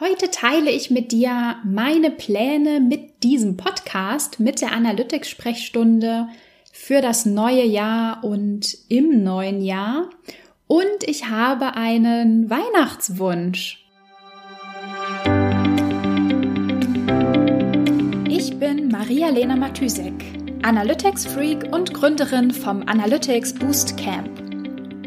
Heute teile ich mit dir meine Pläne mit diesem Podcast, mit der Analytics-Sprechstunde für das neue Jahr und im neuen Jahr. Und ich habe einen Weihnachtswunsch. Ich bin Maria-Lena Matysek, Analytics-Freak und Gründerin vom Analytics Boost Camp.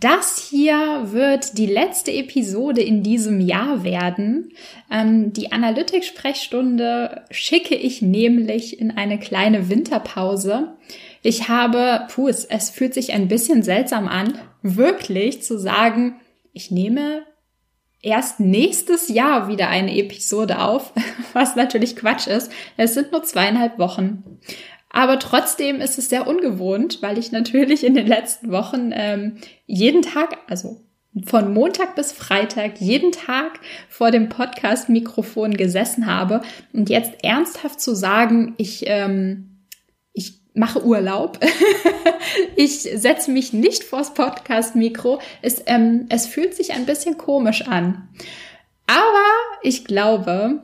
Das hier wird die letzte Episode in diesem Jahr werden. Ähm, die Analytics-Sprechstunde schicke ich nämlich in eine kleine Winterpause. Ich habe, puh, es, es fühlt sich ein bisschen seltsam an, wirklich zu sagen, ich nehme erst nächstes Jahr wieder eine Episode auf, was natürlich Quatsch ist. Es sind nur zweieinhalb Wochen. Aber trotzdem ist es sehr ungewohnt, weil ich natürlich in den letzten Wochen ähm, jeden Tag, also von Montag bis Freitag jeden Tag vor dem Podcast-Mikrofon gesessen habe und jetzt ernsthaft zu sagen, ich, ähm, ich mache Urlaub, ich setze mich nicht vors Podcast-Mikro, es, ähm, es fühlt sich ein bisschen komisch an. Aber ich glaube,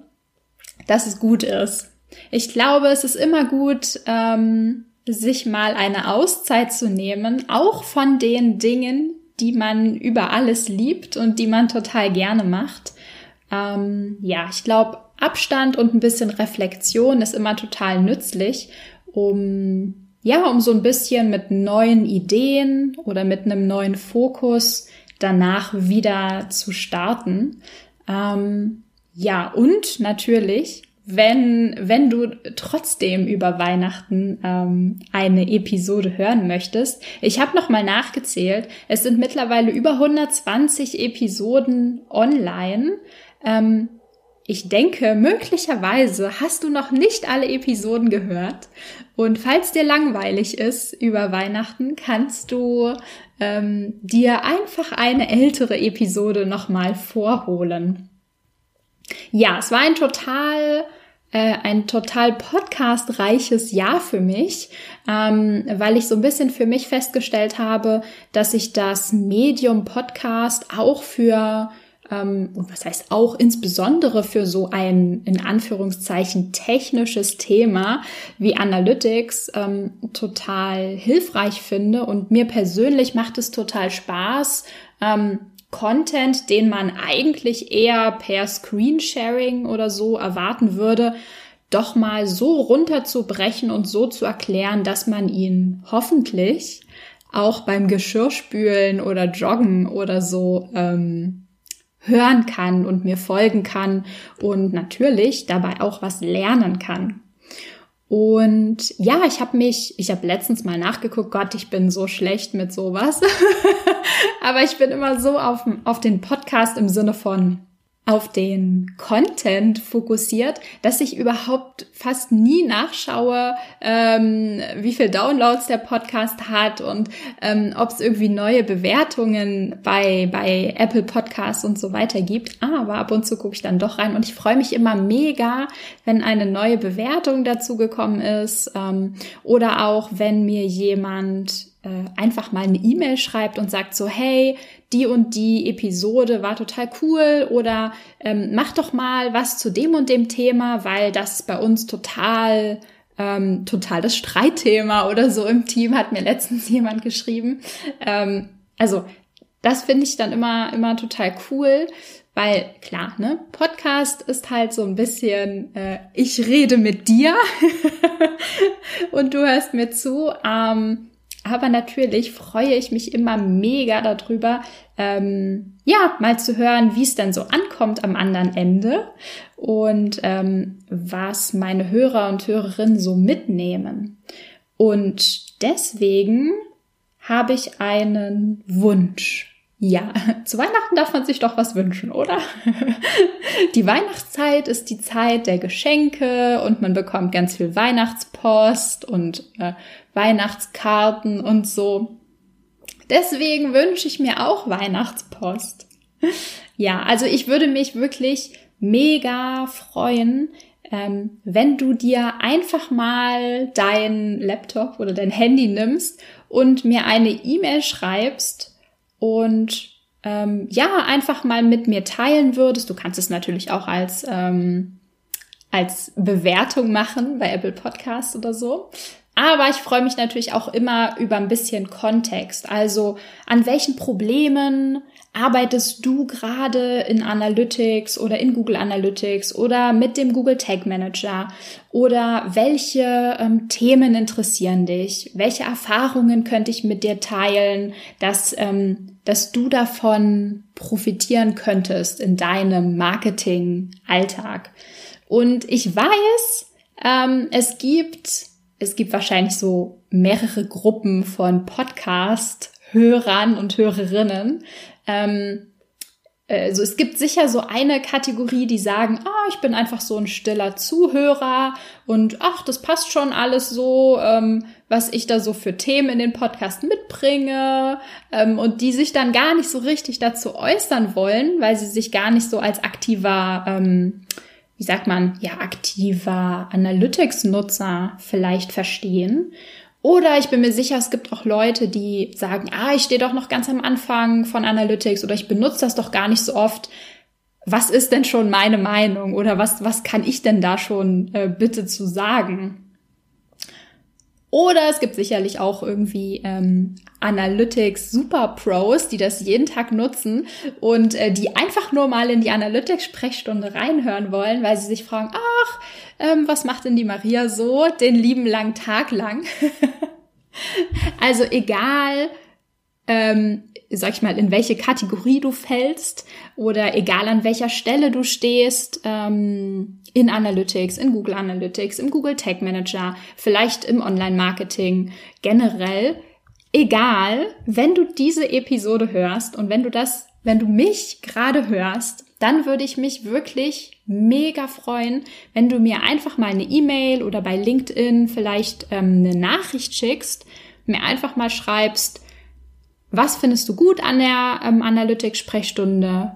dass es gut ist. Ich glaube, es ist immer gut, ähm, sich mal eine Auszeit zu nehmen, auch von den Dingen, die man über alles liebt und die man total gerne macht. Ähm, ja, ich glaube, Abstand und ein bisschen Reflexion ist immer total nützlich, um ja, um so ein bisschen mit neuen Ideen oder mit einem neuen Fokus danach wieder zu starten. Ähm, ja, und natürlich wenn, wenn du trotzdem über Weihnachten ähm, eine Episode hören möchtest. Ich habe noch mal nachgezählt. Es sind mittlerweile über 120 Episoden online. Ähm, ich denke, möglicherweise hast du noch nicht alle Episoden gehört. Und falls dir langweilig ist über Weihnachten, kannst du ähm, dir einfach eine ältere Episode nochmal vorholen. Ja, es war ein total ein total podcastreiches Jahr für mich, ähm, weil ich so ein bisschen für mich festgestellt habe, dass ich das Medium Podcast auch für ähm, was heißt auch insbesondere für so ein in Anführungszeichen technisches Thema wie Analytics ähm, total hilfreich finde. Und mir persönlich macht es total Spaß, ähm, Content, den man eigentlich eher per Screensharing oder so erwarten würde, doch mal so runterzubrechen und so zu erklären, dass man ihn hoffentlich auch beim Geschirrspülen oder Joggen oder so ähm, hören kann und mir folgen kann und natürlich dabei auch was lernen kann. Und ja, ich habe mich, ich habe letztens mal nachgeguckt, Gott, ich bin so schlecht mit sowas. Aber ich bin immer so auf, auf den Podcast im Sinne von auf den Content fokussiert, dass ich überhaupt fast nie nachschaue, ähm, wie viel Downloads der Podcast hat und ähm, ob es irgendwie neue Bewertungen bei, bei Apple Podcasts und so weiter gibt. Aber ab und zu gucke ich dann doch rein und ich freue mich immer mega, wenn eine neue Bewertung dazu gekommen ist ähm, oder auch wenn mir jemand einfach mal eine E-Mail schreibt und sagt so, hey, die und die Episode war total cool oder ähm, mach doch mal was zu dem und dem Thema, weil das bei uns total ähm, total das Streitthema oder so im Team hat mir letztens jemand geschrieben. Ähm, also das finde ich dann immer immer total cool, weil klar, ne, Podcast ist halt so ein bisschen, äh, ich rede mit dir und du hörst mir zu. Ähm, aber natürlich freue ich mich immer mega darüber, ähm, ja, mal zu hören, wie es denn so ankommt am anderen Ende und ähm, was meine Hörer und Hörerinnen so mitnehmen. Und deswegen habe ich einen Wunsch. Ja, zu Weihnachten darf man sich doch was wünschen, oder? Die Weihnachtszeit ist die Zeit der Geschenke und man bekommt ganz viel Weihnachtspost und äh, Weihnachtskarten und so. Deswegen wünsche ich mir auch Weihnachtspost. Ja, also ich würde mich wirklich mega freuen, ähm, wenn du dir einfach mal dein Laptop oder dein Handy nimmst und mir eine E-Mail schreibst und ähm, ja, einfach mal mit mir teilen würdest. Du kannst es natürlich auch als, ähm, als Bewertung machen bei Apple Podcasts oder so. Aber ich freue mich natürlich auch immer über ein bisschen Kontext. Also an welchen Problemen arbeitest du gerade in Analytics oder in Google Analytics oder mit dem Google Tag Manager? Oder welche ähm, Themen interessieren dich? Welche Erfahrungen könnte ich mit dir teilen, dass, ähm, dass du davon profitieren könntest in deinem Marketing-Alltag? Und ich weiß, ähm, es gibt, es gibt wahrscheinlich so mehrere Gruppen von Podcast-Hörern und Hörerinnen, ähm, also es gibt sicher so eine Kategorie, die sagen, ah, ich bin einfach so ein stiller Zuhörer und ach, das passt schon alles so, ähm, was ich da so für Themen in den Podcast mitbringe ähm, und die sich dann gar nicht so richtig dazu äußern wollen, weil sie sich gar nicht so als aktiver, ähm, wie sagt man, ja, aktiver Analytics-Nutzer vielleicht verstehen. Oder ich bin mir sicher, es gibt auch Leute, die sagen, ah, ich stehe doch noch ganz am Anfang von Analytics oder ich benutze das doch gar nicht so oft. Was ist denn schon meine Meinung oder was, was kann ich denn da schon äh, bitte zu sagen? Oder es gibt sicherlich auch irgendwie ähm, Analytics Super Pros, die das jeden Tag nutzen und äh, die einfach nur mal in die Analytics-Sprechstunde reinhören wollen, weil sie sich fragen, ach, ähm, was macht denn die Maria so den lieben langen Tag lang? also egal, ähm, sag ich mal, in welche Kategorie du fällst oder egal an welcher Stelle du stehst, ähm, in Analytics, in Google Analytics, im Google Tag Manager, vielleicht im Online-Marketing generell, egal, wenn du diese Episode hörst und wenn du das, wenn du mich gerade hörst, dann würde ich mich wirklich mega freuen, wenn du mir einfach mal eine E-Mail oder bei LinkedIn vielleicht ähm, eine Nachricht schickst, mir einfach mal schreibst, was findest du gut an der ähm, Analytics-Sprechstunde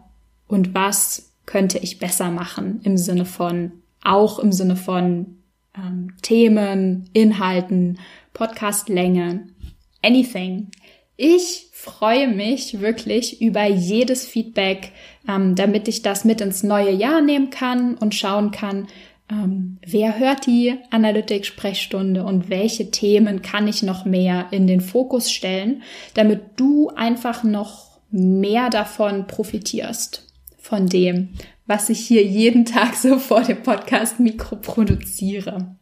und was könnte ich besser machen im Sinne von, auch im Sinne von ähm, Themen, Inhalten, Podcastlänge, anything. Ich freue mich wirklich über jedes Feedback, ähm, damit ich das mit ins neue Jahr nehmen kann und schauen kann, ähm, wer hört die Analytics-Sprechstunde und welche Themen kann ich noch mehr in den Fokus stellen, damit du einfach noch mehr davon profitierst, von dem, was ich hier jeden Tag so vor dem Podcast-Mikro produziere.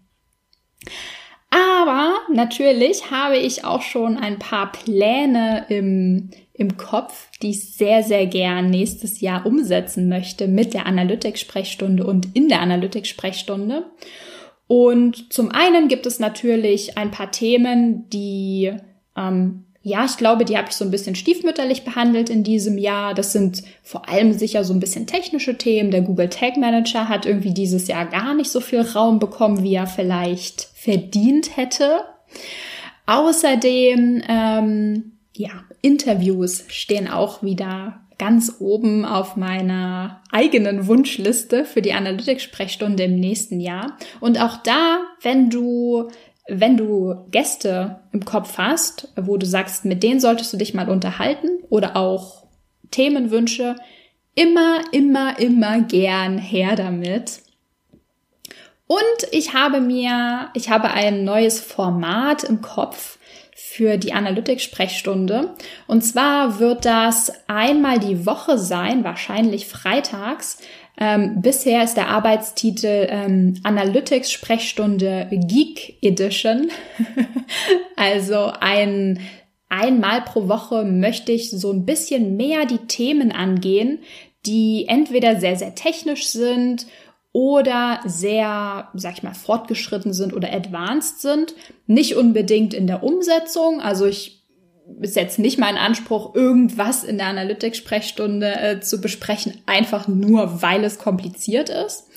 Aber natürlich habe ich auch schon ein paar Pläne im, im Kopf, die ich sehr, sehr gern nächstes Jahr umsetzen möchte mit der Analytics-Sprechstunde und in der Analytics-Sprechstunde. Und zum einen gibt es natürlich ein paar Themen, die ähm, ja, ich glaube, die habe ich so ein bisschen stiefmütterlich behandelt in diesem Jahr. Das sind vor allem sicher so ein bisschen technische Themen. Der Google Tag Manager hat irgendwie dieses Jahr gar nicht so viel Raum bekommen, wie er vielleicht verdient hätte. Außerdem, ähm, ja, Interviews stehen auch wieder ganz oben auf meiner eigenen Wunschliste für die Analytics-Sprechstunde im nächsten Jahr. Und auch da, wenn du wenn du Gäste im Kopf hast, wo du sagst, mit denen solltest du dich mal unterhalten oder auch Themenwünsche, immer, immer, immer gern her damit. Und ich habe mir, ich habe ein neues Format im Kopf für die Analytics-Sprechstunde. Und zwar wird das einmal die Woche sein, wahrscheinlich freitags, ähm, bisher ist der Arbeitstitel ähm, Analytics Sprechstunde Geek Edition. also ein einmal pro Woche möchte ich so ein bisschen mehr die Themen angehen, die entweder sehr, sehr technisch sind oder sehr, sag ich mal, fortgeschritten sind oder advanced sind. Nicht unbedingt in der Umsetzung. Also ich ist jetzt nicht mein Anspruch, irgendwas in der Analytics-Sprechstunde äh, zu besprechen, einfach nur, weil es kompliziert ist,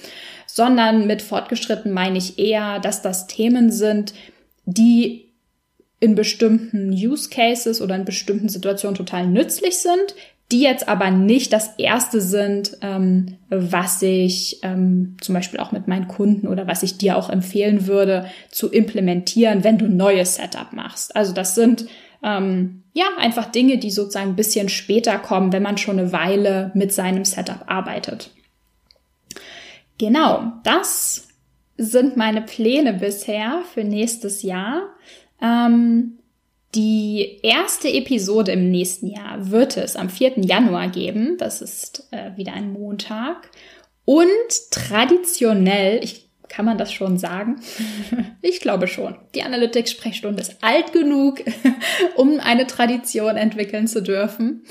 sondern mit fortgeschritten meine ich eher, dass das Themen sind, die in bestimmten Use Cases oder in bestimmten Situationen total nützlich sind, die jetzt aber nicht das erste sind, ähm, was ich ähm, zum Beispiel auch mit meinen Kunden oder was ich dir auch empfehlen würde zu implementieren, wenn du neues Setup machst. Also das sind ähm, ja einfach Dinge, die sozusagen ein bisschen später kommen, wenn man schon eine Weile mit seinem Setup arbeitet. Genau, das sind meine Pläne bisher für nächstes Jahr. Ähm, die erste Episode im nächsten Jahr wird es am 4. Januar geben. Das ist äh, wieder ein Montag. Und traditionell, ich kann man das schon sagen? ich glaube schon. Die Analytics-Sprechstunde ist alt genug, um eine Tradition entwickeln zu dürfen.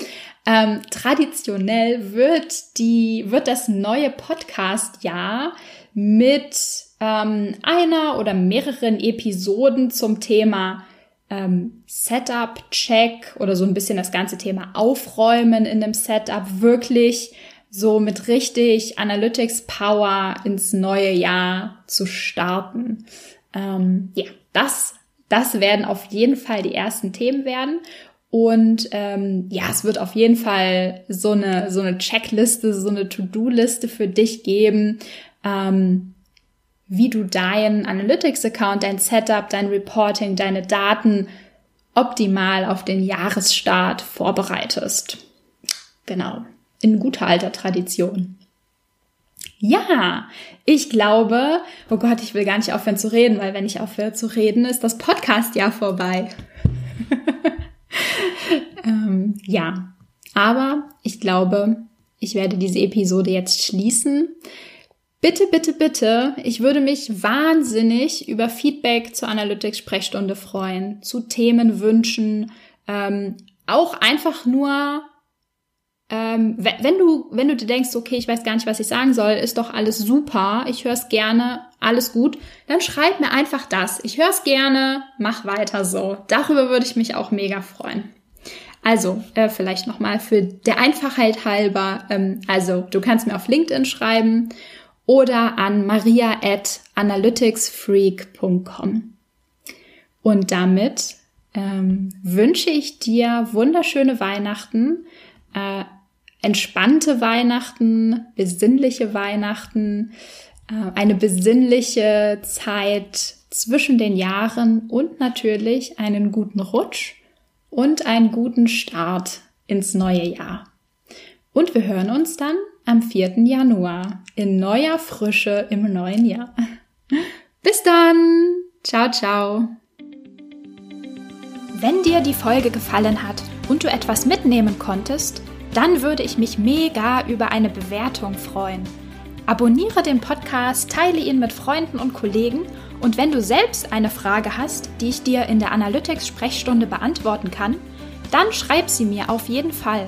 Ähm, traditionell wird die, wird das neue Podcast-Jahr mit ähm, einer oder mehreren Episoden zum Thema ähm, Setup, Check oder so ein bisschen das ganze Thema Aufräumen in dem Setup wirklich so mit richtig Analytics Power ins neue Jahr zu starten. Ähm, ja, das, das werden auf jeden Fall die ersten Themen werden. Und ähm, ja, es wird auf jeden Fall so eine, so eine Checkliste, so eine To-Do-Liste für dich geben, ähm, wie du deinen Analytics-Account, dein Setup, dein Reporting, deine Daten optimal auf den Jahresstart vorbereitest. Genau, in guter alter Tradition. Ja, ich glaube, oh Gott, ich will gar nicht aufhören zu reden, weil wenn ich aufhöre zu reden, ist das Podcast-Jahr vorbei. ähm, ja, aber ich glaube, ich werde diese Episode jetzt schließen. Bitte, bitte, bitte, ich würde mich wahnsinnig über Feedback zur Analytics-Sprechstunde freuen, zu Themen wünschen, ähm, auch einfach nur, ähm, wenn du, wenn du dir denkst, okay, ich weiß gar nicht, was ich sagen soll, ist doch alles super, ich höre es gerne, alles gut, dann schreib mir einfach das. Ich höre es gerne, mach weiter so. Darüber würde ich mich auch mega freuen. Also, äh, vielleicht nochmal für der Einfachheit halber, ähm, also du kannst mir auf LinkedIn schreiben oder an maria at analyticsfreak.com. Und damit ähm, wünsche ich dir wunderschöne Weihnachten, äh, entspannte Weihnachten, besinnliche Weihnachten, äh, eine besinnliche Zeit zwischen den Jahren und natürlich einen guten Rutsch und einen guten Start ins neue Jahr. Und wir hören uns dann am 4. Januar in neuer Frische im neuen Jahr. Bis dann! Ciao, ciao! Wenn dir die Folge gefallen hat und du etwas mitnehmen konntest, dann würde ich mich mega über eine Bewertung freuen. Abonniere den Podcast, teile ihn mit Freunden und Kollegen und wenn du selbst eine Frage hast, die ich dir in der Analytics-Sprechstunde beantworten kann, dann schreib sie mir auf jeden Fall